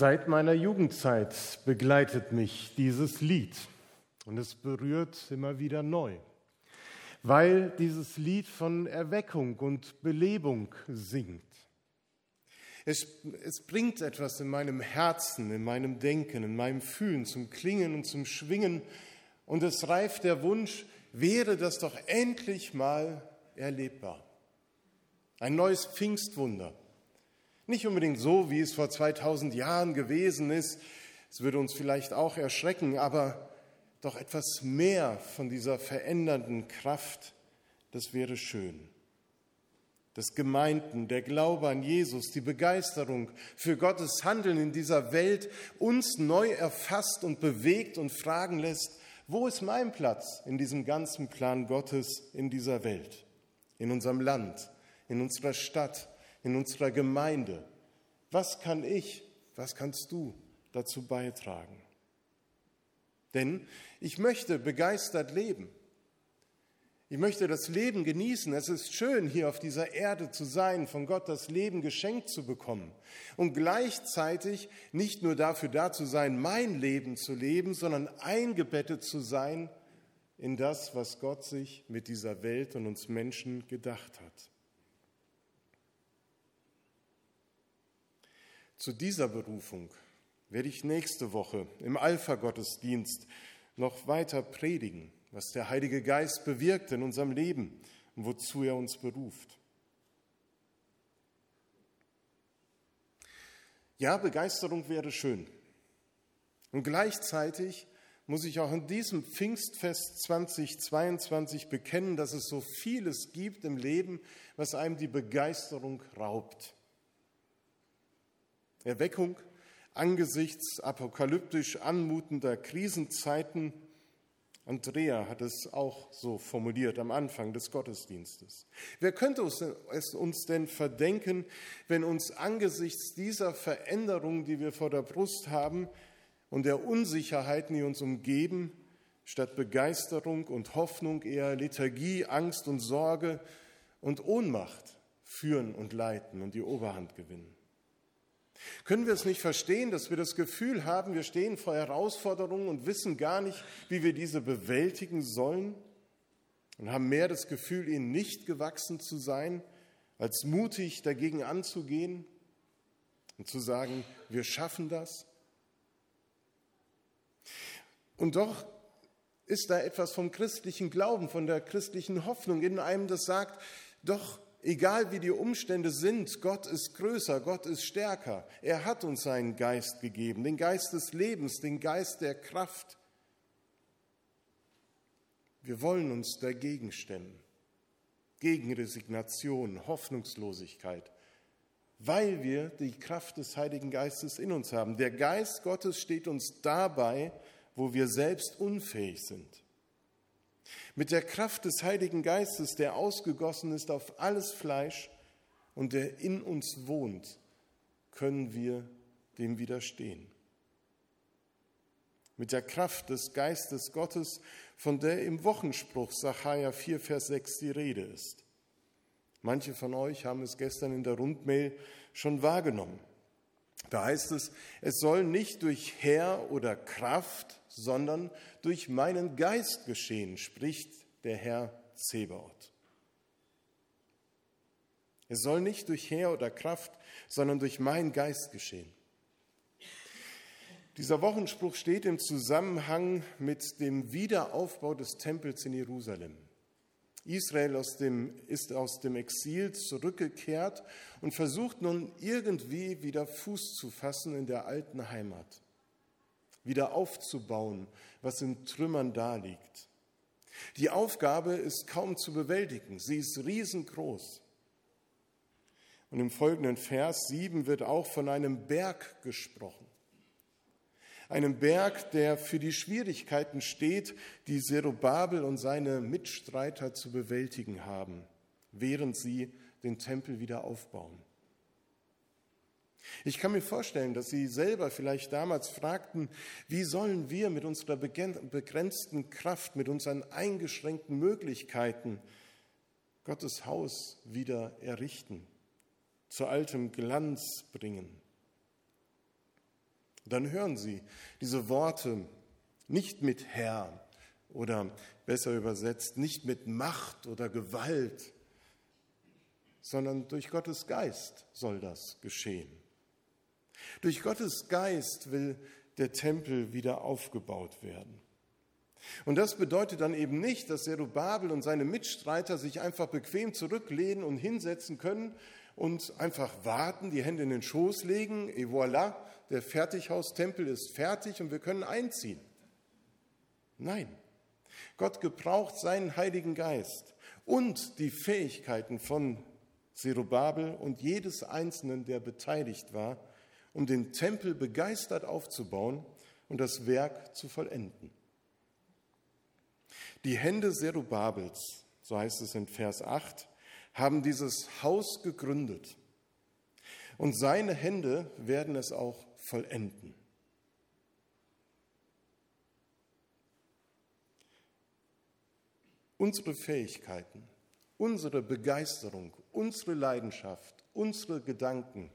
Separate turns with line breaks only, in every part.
Seit meiner Jugendzeit begleitet mich dieses Lied und es berührt immer wieder neu, weil dieses Lied von Erweckung und Belebung singt. Es, es bringt etwas in meinem Herzen, in meinem Denken, in meinem Fühlen zum Klingen und zum Schwingen und es reift der Wunsch, wäre das doch endlich mal erlebbar. Ein neues Pfingstwunder nicht unbedingt so, wie es vor 2000 Jahren gewesen ist. Es würde uns vielleicht auch erschrecken, aber doch etwas mehr von dieser verändernden Kraft, das wäre schön. Das Gemeinden, der Glaube an Jesus, die Begeisterung für Gottes Handeln in dieser Welt uns neu erfasst und bewegt und fragen lässt, wo ist mein Platz in diesem ganzen Plan Gottes in dieser Welt, in unserem Land, in unserer Stadt, in unserer Gemeinde. Was kann ich, was kannst du dazu beitragen? Denn ich möchte begeistert leben. Ich möchte das Leben genießen. Es ist schön, hier auf dieser Erde zu sein, von Gott das Leben geschenkt zu bekommen und gleichzeitig nicht nur dafür da zu sein, mein Leben zu leben, sondern eingebettet zu sein in das, was Gott sich mit dieser Welt und uns Menschen gedacht hat. Zu dieser Berufung werde ich nächste Woche im Alpha-Gottesdienst noch weiter predigen, was der Heilige Geist bewirkt in unserem Leben und wozu er uns beruft. Ja, Begeisterung wäre schön. Und gleichzeitig muss ich auch in diesem Pfingstfest 2022 bekennen, dass es so vieles gibt im Leben, was einem die Begeisterung raubt. Erweckung angesichts apokalyptisch anmutender Krisenzeiten. Andrea hat es auch so formuliert am Anfang des Gottesdienstes. Wer könnte es uns denn verdenken, wenn uns angesichts dieser Veränderungen, die wir vor der Brust haben und der Unsicherheiten, die uns umgeben, statt Begeisterung und Hoffnung eher Lethargie, Angst und Sorge und Ohnmacht führen und leiten und die Oberhand gewinnen? Können wir es nicht verstehen, dass wir das Gefühl haben, wir stehen vor Herausforderungen und wissen gar nicht, wie wir diese bewältigen sollen? Und haben mehr das Gefühl, ihnen nicht gewachsen zu sein, als mutig dagegen anzugehen und zu sagen, wir schaffen das? Und doch ist da etwas vom christlichen Glauben, von der christlichen Hoffnung in einem, das sagt, doch egal wie die Umstände sind, Gott ist größer, Gott ist stärker. Er hat uns seinen Geist gegeben, den Geist des Lebens, den Geist der Kraft. Wir wollen uns dagegen stemmen, gegen Resignation, Hoffnungslosigkeit, weil wir die Kraft des Heiligen Geistes in uns haben. Der Geist Gottes steht uns dabei, wo wir selbst unfähig sind. Mit der Kraft des Heiligen Geistes, der ausgegossen ist auf alles Fleisch und der in uns wohnt, können wir dem widerstehen. Mit der Kraft des Geistes Gottes, von der im Wochenspruch Sacharja 4, Vers 6 die Rede ist. Manche von euch haben es gestern in der Rundmail schon wahrgenommen. Da heißt es, es soll nicht durch Herr oder Kraft, sondern durch meinen Geist geschehen, spricht der Herr Zebaoth. Es soll nicht durch Heer oder Kraft, sondern durch meinen Geist geschehen. Dieser Wochenspruch steht im Zusammenhang mit dem Wiederaufbau des Tempels in Jerusalem. Israel aus dem, ist aus dem Exil zurückgekehrt und versucht nun irgendwie wieder Fuß zu fassen in der alten Heimat, wieder aufzubauen, was in Trümmern daliegt. Die Aufgabe ist kaum zu bewältigen, sie ist riesengroß. Und im folgenden Vers 7 wird auch von einem Berg gesprochen. Einem Berg, der für die Schwierigkeiten steht, die Zerubabel und seine Mitstreiter zu bewältigen haben, während sie den Tempel wieder aufbauen. Ich kann mir vorstellen, dass Sie selber vielleicht damals fragten, wie sollen wir mit unserer begrenzten Kraft, mit unseren eingeschränkten Möglichkeiten Gottes Haus wieder errichten, zu altem Glanz bringen. Dann hören Sie diese Worte nicht mit Herr oder besser übersetzt, nicht mit Macht oder Gewalt, sondern durch Gottes Geist soll das geschehen. Durch Gottes Geist will der Tempel wieder aufgebaut werden. Und das bedeutet dann eben nicht, dass Zerubabel und seine Mitstreiter sich einfach bequem zurücklehnen und hinsetzen können und einfach warten, die Hände in den Schoß legen, et voilà, der Fertighaustempel ist fertig und wir können einziehen. Nein, Gott gebraucht seinen Heiligen Geist und die Fähigkeiten von Zerubabel und jedes Einzelnen, der beteiligt war, um den Tempel begeistert aufzubauen und das Werk zu vollenden. Die Hände Zerubabels, so heißt es in Vers 8, haben dieses Haus gegründet und seine Hände werden es auch vollenden. Unsere Fähigkeiten, unsere Begeisterung, unsere Leidenschaft, unsere Gedanken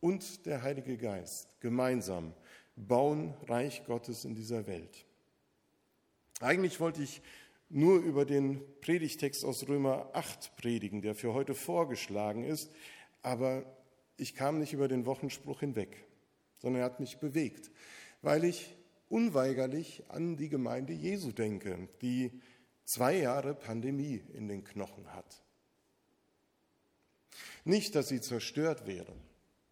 und der Heilige Geist gemeinsam bauen Reich Gottes in dieser Welt. Eigentlich wollte ich nur über den Predigtext aus Römer 8 predigen, der für heute vorgeschlagen ist, aber ich kam nicht über den Wochenspruch hinweg, sondern er hat mich bewegt, weil ich unweigerlich an die Gemeinde Jesu denke, die zwei Jahre Pandemie in den Knochen hat. Nicht, dass sie zerstört wäre,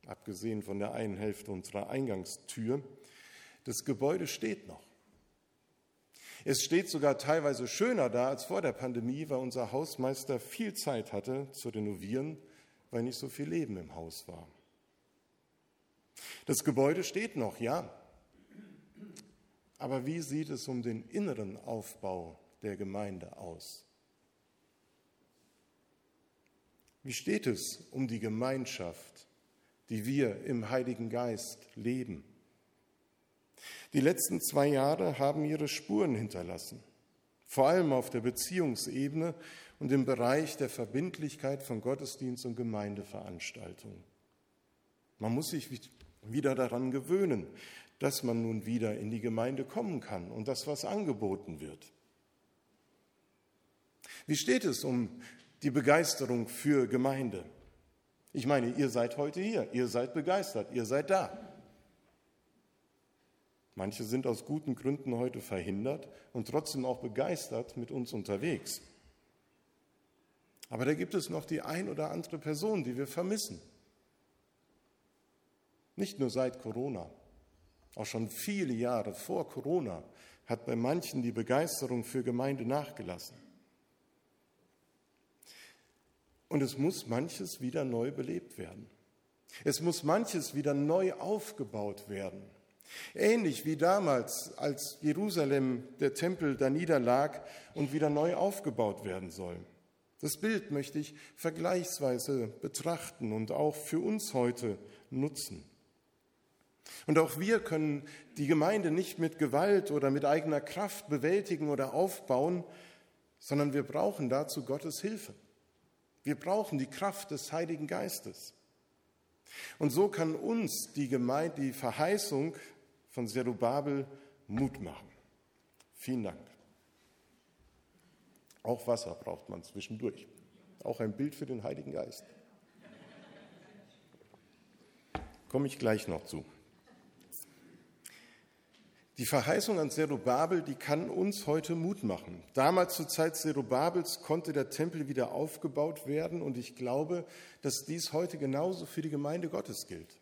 abgesehen von der einen Hälfte unserer Eingangstür. Das Gebäude steht noch. Es steht sogar teilweise schöner da als vor der Pandemie, weil unser Hausmeister viel Zeit hatte zu renovieren, weil nicht so viel Leben im Haus war. Das Gebäude steht noch, ja. Aber wie sieht es um den inneren Aufbau der Gemeinde aus? Wie steht es um die Gemeinschaft, die wir im Heiligen Geist leben? Die letzten zwei Jahre haben ihre Spuren hinterlassen, vor allem auf der Beziehungsebene und im Bereich der Verbindlichkeit von Gottesdienst und Gemeindeveranstaltungen. Man muss sich wieder daran gewöhnen, dass man nun wieder in die Gemeinde kommen kann und dass was angeboten wird. Wie steht es um die Begeisterung für Gemeinde? Ich meine, ihr seid heute hier, ihr seid begeistert, ihr seid da. Manche sind aus guten Gründen heute verhindert und trotzdem auch begeistert mit uns unterwegs. Aber da gibt es noch die ein oder andere Person, die wir vermissen. Nicht nur seit Corona, auch schon viele Jahre vor Corona hat bei manchen die Begeisterung für Gemeinde nachgelassen. Und es muss manches wieder neu belebt werden. Es muss manches wieder neu aufgebaut werden. Ähnlich wie damals, als Jerusalem, der Tempel da niederlag und wieder neu aufgebaut werden soll. Das Bild möchte ich vergleichsweise betrachten und auch für uns heute nutzen. Und auch wir können die Gemeinde nicht mit Gewalt oder mit eigener Kraft bewältigen oder aufbauen, sondern wir brauchen dazu Gottes Hilfe. Wir brauchen die Kraft des Heiligen Geistes. Und so kann uns die, Gemeinde, die Verheißung von Zerubabel Mut machen. Vielen Dank. Auch Wasser braucht man zwischendurch. Auch ein Bild für den Heiligen Geist. Komme ich gleich noch zu. Die Verheißung an Zerubabel, die kann uns heute Mut machen. Damals zur Zeit Zerubabels konnte der Tempel wieder aufgebaut werden und ich glaube, dass dies heute genauso für die Gemeinde Gottes gilt.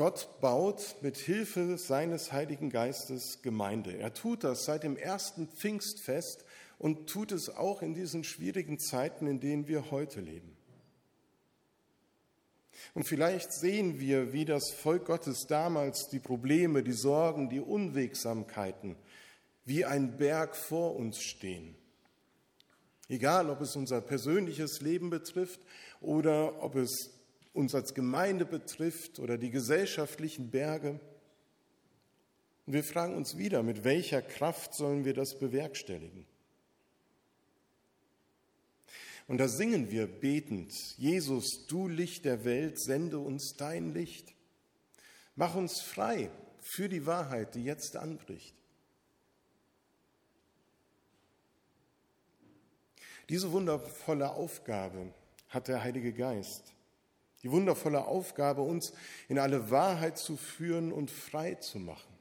Gott baut mit Hilfe seines Heiligen Geistes Gemeinde. Er tut das seit dem ersten Pfingstfest und tut es auch in diesen schwierigen Zeiten, in denen wir heute leben. Und vielleicht sehen wir, wie das Volk Gottes damals die Probleme, die Sorgen, die Unwegsamkeiten wie ein Berg vor uns stehen. Egal, ob es unser persönliches Leben betrifft oder ob es uns als Gemeinde betrifft oder die gesellschaftlichen Berge. Und wir fragen uns wieder, mit welcher Kraft sollen wir das bewerkstelligen? Und da singen wir betend, Jesus, du Licht der Welt, sende uns dein Licht. Mach uns frei für die Wahrheit, die jetzt anbricht. Diese wundervolle Aufgabe hat der Heilige Geist. Die wundervolle Aufgabe, uns in alle Wahrheit zu führen und frei zu machen.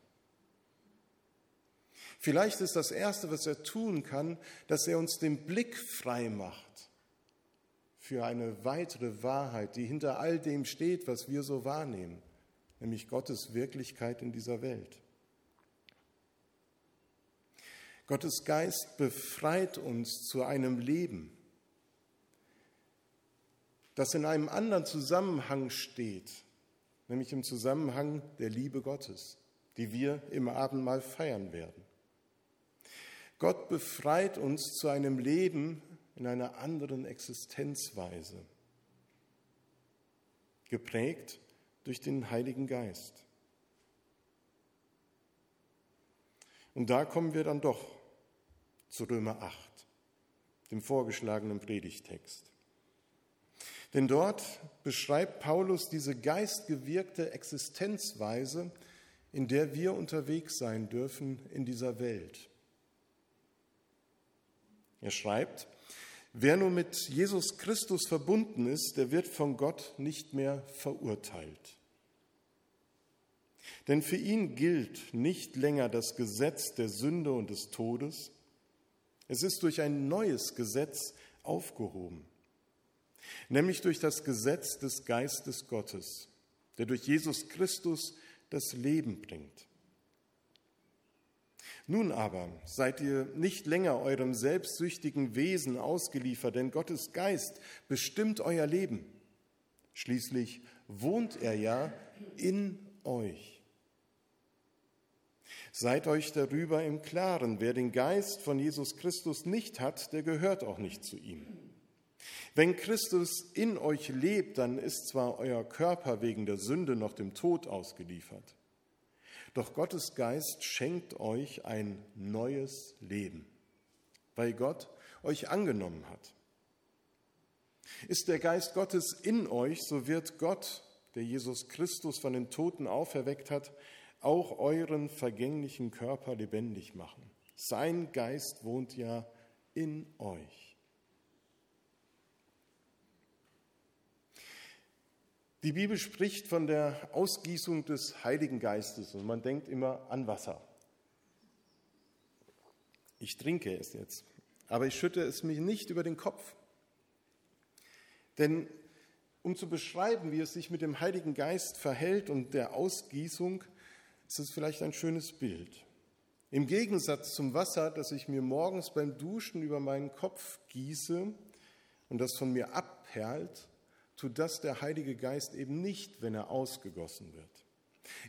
Vielleicht ist das Erste, was er tun kann, dass er uns den Blick frei macht für eine weitere Wahrheit, die hinter all dem steht, was wir so wahrnehmen, nämlich Gottes Wirklichkeit in dieser Welt. Gottes Geist befreit uns zu einem Leben, das in einem anderen Zusammenhang steht, nämlich im Zusammenhang der Liebe Gottes, die wir im Abendmahl feiern werden. Gott befreit uns zu einem Leben in einer anderen Existenzweise, geprägt durch den Heiligen Geist. Und da kommen wir dann doch zu Römer 8, dem vorgeschlagenen Predigtext. Denn dort beschreibt Paulus diese geistgewirkte Existenzweise, in der wir unterwegs sein dürfen in dieser Welt. Er schreibt, wer nur mit Jesus Christus verbunden ist, der wird von Gott nicht mehr verurteilt. Denn für ihn gilt nicht länger das Gesetz der Sünde und des Todes. Es ist durch ein neues Gesetz aufgehoben, nämlich durch das Gesetz des Geistes Gottes, der durch Jesus Christus das Leben bringt. Nun aber seid ihr nicht länger eurem selbstsüchtigen Wesen ausgeliefert, denn Gottes Geist bestimmt euer Leben. Schließlich wohnt er ja in euch. Seid euch darüber im Klaren, wer den Geist von Jesus Christus nicht hat, der gehört auch nicht zu ihm. Wenn Christus in euch lebt, dann ist zwar euer Körper wegen der Sünde noch dem Tod ausgeliefert. Doch Gottes Geist schenkt euch ein neues Leben, weil Gott euch angenommen hat. Ist der Geist Gottes in euch, so wird Gott, der Jesus Christus von den Toten auferweckt hat, auch euren vergänglichen Körper lebendig machen. Sein Geist wohnt ja in euch. Die Bibel spricht von der Ausgießung des Heiligen Geistes und man denkt immer an Wasser. Ich trinke es jetzt, aber ich schütte es mir nicht über den Kopf. Denn um zu beschreiben, wie es sich mit dem Heiligen Geist verhält und der Ausgießung, ist es vielleicht ein schönes Bild. Im Gegensatz zum Wasser, das ich mir morgens beim Duschen über meinen Kopf gieße und das von mir abperlt, tut das der Heilige Geist eben nicht, wenn er ausgegossen wird.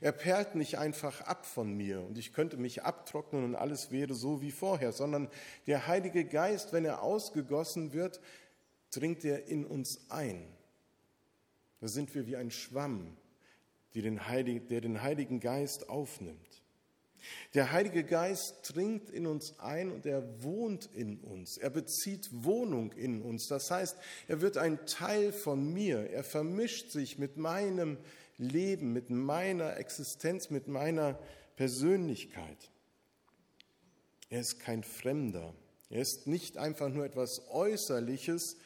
Er perlt nicht einfach ab von mir und ich könnte mich abtrocknen und alles wäre so wie vorher, sondern der Heilige Geist, wenn er ausgegossen wird, dringt er in uns ein. Da sind wir wie ein Schwamm, der den Heiligen Geist aufnimmt. Der Heilige Geist dringt in uns ein und er wohnt in uns. Er bezieht Wohnung in uns. Das heißt, er wird ein Teil von mir. Er vermischt sich mit meinem Leben, mit meiner Existenz, mit meiner Persönlichkeit. Er ist kein Fremder. Er ist nicht einfach nur etwas Äußerliches,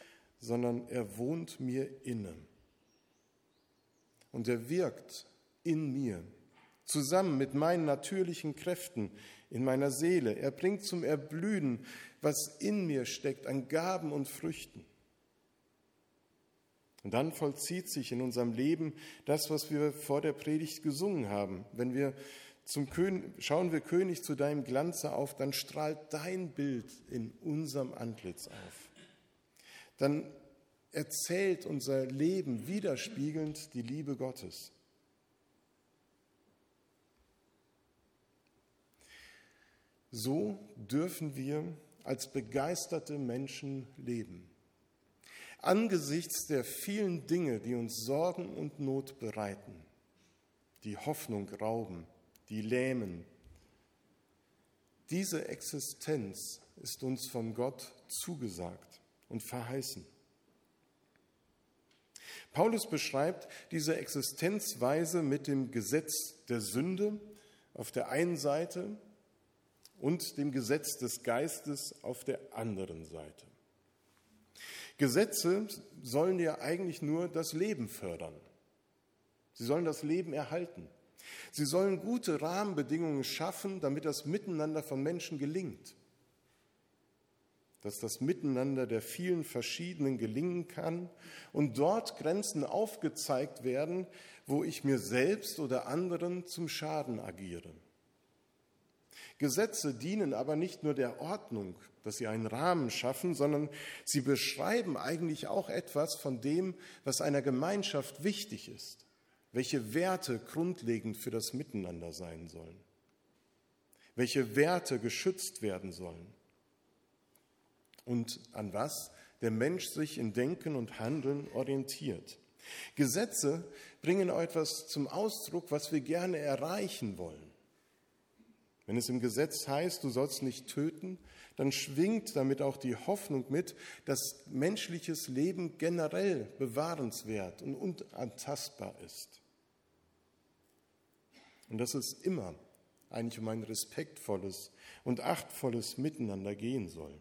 sondern er wohnt mir inne. Und er wirkt in mir zusammen mit meinen natürlichen Kräften in meiner Seele. Er bringt zum Erblühen, was in mir steckt, an Gaben und Früchten. Und dann vollzieht sich in unserem Leben das, was wir vor der Predigt gesungen haben. Wenn wir zum König, schauen wir König zu deinem Glanze auf, dann strahlt dein Bild in unserem Antlitz auf. Dann erzählt unser Leben widerspiegelnd die Liebe Gottes. So dürfen wir als begeisterte Menschen leben. Angesichts der vielen Dinge, die uns Sorgen und Not bereiten, die Hoffnung rauben, die lähmen, diese Existenz ist uns von Gott zugesagt und verheißen. Paulus beschreibt diese Existenzweise mit dem Gesetz der Sünde auf der einen Seite und dem Gesetz des Geistes auf der anderen Seite. Gesetze sollen ja eigentlich nur das Leben fördern. Sie sollen das Leben erhalten. Sie sollen gute Rahmenbedingungen schaffen, damit das Miteinander von Menschen gelingt. Dass das Miteinander der vielen verschiedenen gelingen kann und dort Grenzen aufgezeigt werden, wo ich mir selbst oder anderen zum Schaden agiere. Gesetze dienen aber nicht nur der Ordnung, dass sie einen Rahmen schaffen, sondern sie beschreiben eigentlich auch etwas von dem, was einer Gemeinschaft wichtig ist, welche Werte grundlegend für das Miteinander sein sollen, welche Werte geschützt werden sollen und an was der Mensch sich in Denken und Handeln orientiert. Gesetze bringen etwas zum Ausdruck, was wir gerne erreichen wollen. Wenn es im Gesetz heißt, du sollst nicht töten, dann schwingt damit auch die Hoffnung mit, dass menschliches Leben generell bewahrenswert und unantastbar ist. Und dass es immer eigentlich um ein respektvolles und achtvolles Miteinander gehen soll.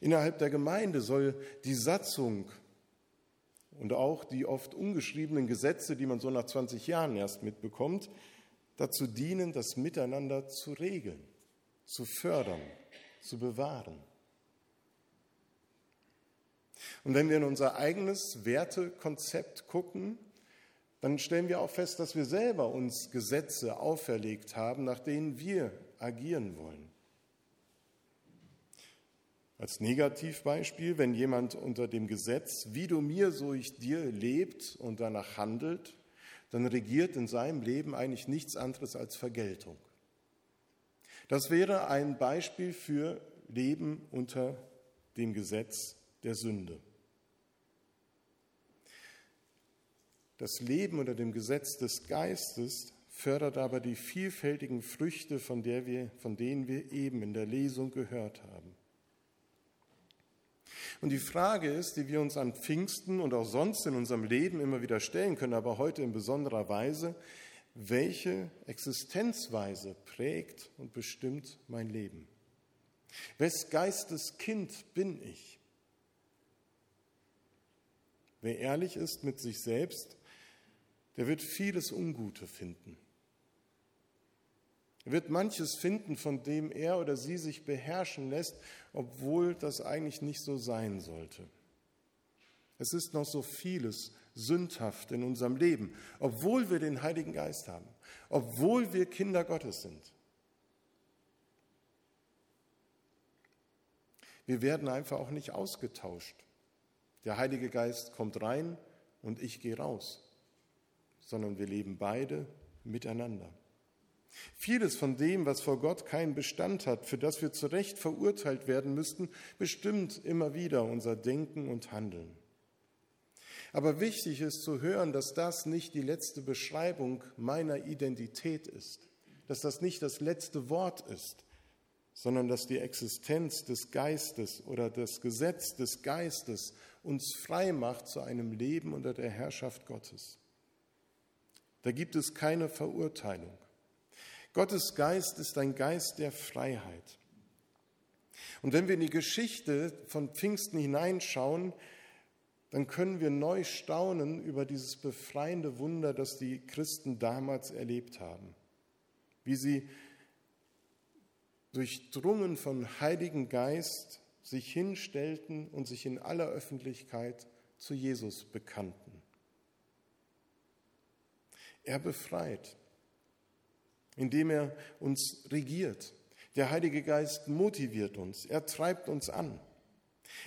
Innerhalb der Gemeinde soll die Satzung und auch die oft ungeschriebenen Gesetze, die man so nach 20 Jahren erst mitbekommt, dazu dienen, das Miteinander zu regeln, zu fördern, zu bewahren. Und wenn wir in unser eigenes Wertekonzept gucken, dann stellen wir auch fest, dass wir selber uns Gesetze auferlegt haben, nach denen wir agieren wollen. Als Negativbeispiel, wenn jemand unter dem Gesetz, wie du mir, so ich dir, lebt und danach handelt, dann regiert in seinem Leben eigentlich nichts anderes als Vergeltung. Das wäre ein Beispiel für Leben unter dem Gesetz der Sünde. Das Leben unter dem Gesetz des Geistes fördert aber die vielfältigen Früchte, von, der wir, von denen wir eben in der Lesung gehört haben. Und die Frage ist, die wir uns an Pfingsten und auch sonst in unserem Leben immer wieder stellen können, aber heute in besonderer Weise, welche Existenzweise prägt und bestimmt mein Leben? Wes Geistes Kind bin ich? Wer ehrlich ist mit sich selbst, der wird vieles Ungute finden. Er wird manches finden, von dem er oder sie sich beherrschen lässt, obwohl das eigentlich nicht so sein sollte. Es ist noch so vieles sündhaft in unserem Leben, obwohl wir den Heiligen Geist haben, obwohl wir Kinder Gottes sind. Wir werden einfach auch nicht ausgetauscht. Der Heilige Geist kommt rein und ich gehe raus, sondern wir leben beide miteinander. Vieles von dem, was vor Gott keinen Bestand hat, für das wir zu Recht verurteilt werden müssten, bestimmt immer wieder unser Denken und Handeln. Aber wichtig ist zu hören, dass das nicht die letzte Beschreibung meiner Identität ist, dass das nicht das letzte Wort ist, sondern dass die Existenz des Geistes oder das Gesetz des Geistes uns frei macht zu einem Leben unter der Herrschaft Gottes. Da gibt es keine Verurteilung. Gottes Geist ist ein Geist der Freiheit. Und wenn wir in die Geschichte von Pfingsten hineinschauen, dann können wir neu staunen über dieses befreiende Wunder, das die Christen damals erlebt haben. Wie sie durchdrungen vom Heiligen Geist sich hinstellten und sich in aller Öffentlichkeit zu Jesus bekannten. Er befreit indem er uns regiert. Der Heilige Geist motiviert uns, er treibt uns an.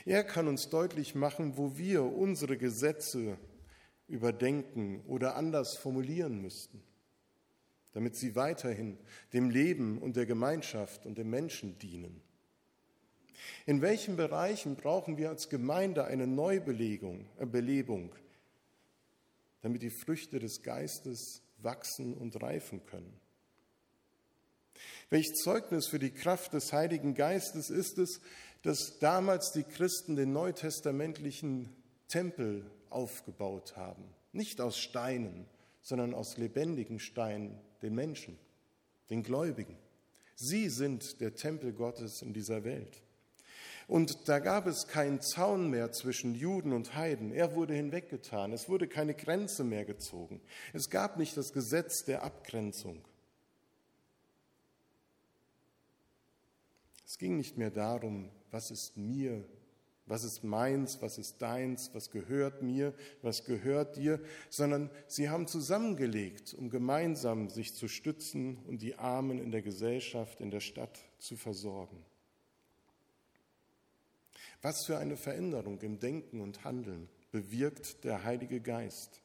Er kann uns deutlich machen, wo wir unsere Gesetze überdenken oder anders formulieren müssten, damit sie weiterhin dem Leben und der Gemeinschaft und dem Menschen dienen. In welchen Bereichen brauchen wir als Gemeinde eine Neubelebung, äh, Belebung, damit die Früchte des Geistes wachsen und reifen können? Welch Zeugnis für die Kraft des Heiligen Geistes ist es, dass damals die Christen den neutestamentlichen Tempel aufgebaut haben. Nicht aus Steinen, sondern aus lebendigen Steinen, den Menschen, den Gläubigen. Sie sind der Tempel Gottes in dieser Welt. Und da gab es keinen Zaun mehr zwischen Juden und Heiden. Er wurde hinweggetan. Es wurde keine Grenze mehr gezogen. Es gab nicht das Gesetz der Abgrenzung. Es ging nicht mehr darum, was ist mir, was ist meins, was ist deins, was gehört mir, was gehört dir, sondern sie haben zusammengelegt, um gemeinsam sich zu stützen und die Armen in der Gesellschaft, in der Stadt zu versorgen. Was für eine Veränderung im Denken und Handeln bewirkt der Heilige Geist,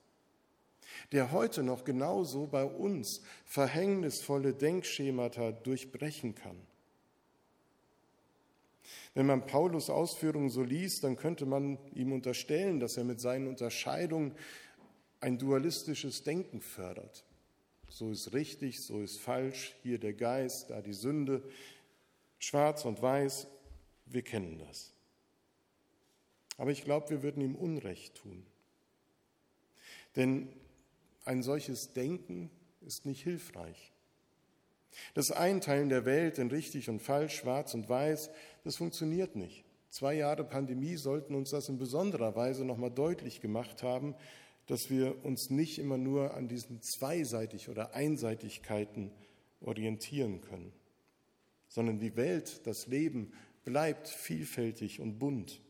der heute noch genauso bei uns verhängnisvolle Denkschemata durchbrechen kann. Wenn man Paulus Ausführungen so liest, dann könnte man ihm unterstellen, dass er mit seinen Unterscheidungen ein dualistisches Denken fördert. So ist richtig, so ist falsch, hier der Geist, da die Sünde, schwarz und weiß, wir kennen das. Aber ich glaube, wir würden ihm Unrecht tun. Denn ein solches Denken ist nicht hilfreich. Das Einteilen der Welt in richtig und falsch, schwarz und weiß, das funktioniert nicht. Zwei Jahre Pandemie sollten uns das in besonderer Weise nochmal deutlich gemacht haben, dass wir uns nicht immer nur an diesen Zweiseitig- oder Einseitigkeiten orientieren können, sondern die Welt, das Leben bleibt vielfältig und bunt.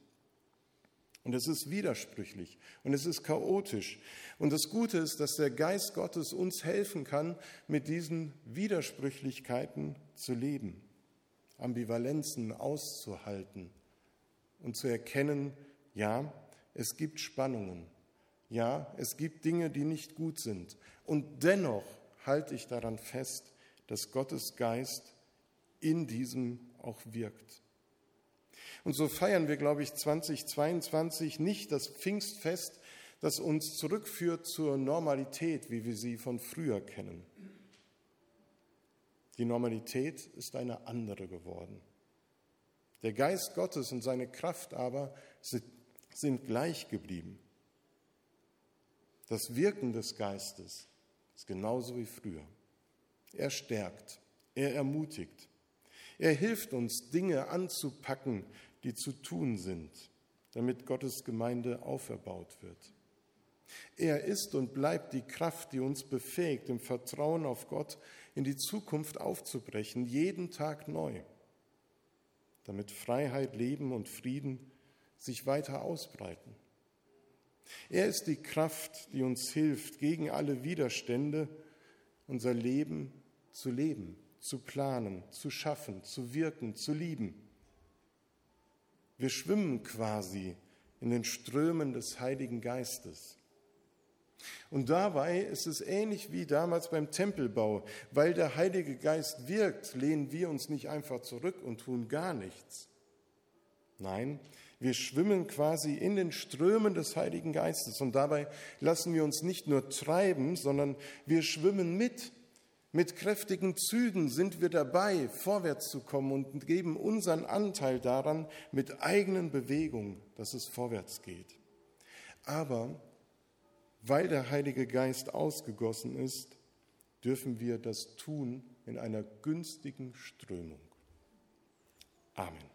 Und es ist widersprüchlich und es ist chaotisch. Und das Gute ist, dass der Geist Gottes uns helfen kann, mit diesen Widersprüchlichkeiten zu leben, Ambivalenzen auszuhalten und zu erkennen, ja, es gibt Spannungen, ja, es gibt Dinge, die nicht gut sind. Und dennoch halte ich daran fest, dass Gottes Geist in diesem auch wirkt. Und so feiern wir, glaube ich, 2022 nicht das Pfingstfest, das uns zurückführt zur Normalität, wie wir sie von früher kennen. Die Normalität ist eine andere geworden. Der Geist Gottes und seine Kraft aber sind gleich geblieben. Das Wirken des Geistes ist genauso wie früher. Er stärkt, er ermutigt, er hilft uns, Dinge anzupacken, die zu tun sind, damit Gottes Gemeinde auferbaut wird. Er ist und bleibt die Kraft, die uns befähigt, im Vertrauen auf Gott in die Zukunft aufzubrechen, jeden Tag neu, damit Freiheit, Leben und Frieden sich weiter ausbreiten. Er ist die Kraft, die uns hilft, gegen alle Widerstände unser Leben zu leben, zu planen, zu schaffen, zu wirken, zu lieben. Wir schwimmen quasi in den Strömen des Heiligen Geistes. Und dabei ist es ähnlich wie damals beim Tempelbau. Weil der Heilige Geist wirkt, lehnen wir uns nicht einfach zurück und tun gar nichts. Nein, wir schwimmen quasi in den Strömen des Heiligen Geistes und dabei lassen wir uns nicht nur treiben, sondern wir schwimmen mit. Mit kräftigen Zügen sind wir dabei, vorwärts zu kommen und geben unseren Anteil daran mit eigenen Bewegungen, dass es vorwärts geht. Aber weil der Heilige Geist ausgegossen ist, dürfen wir das tun in einer günstigen Strömung. Amen.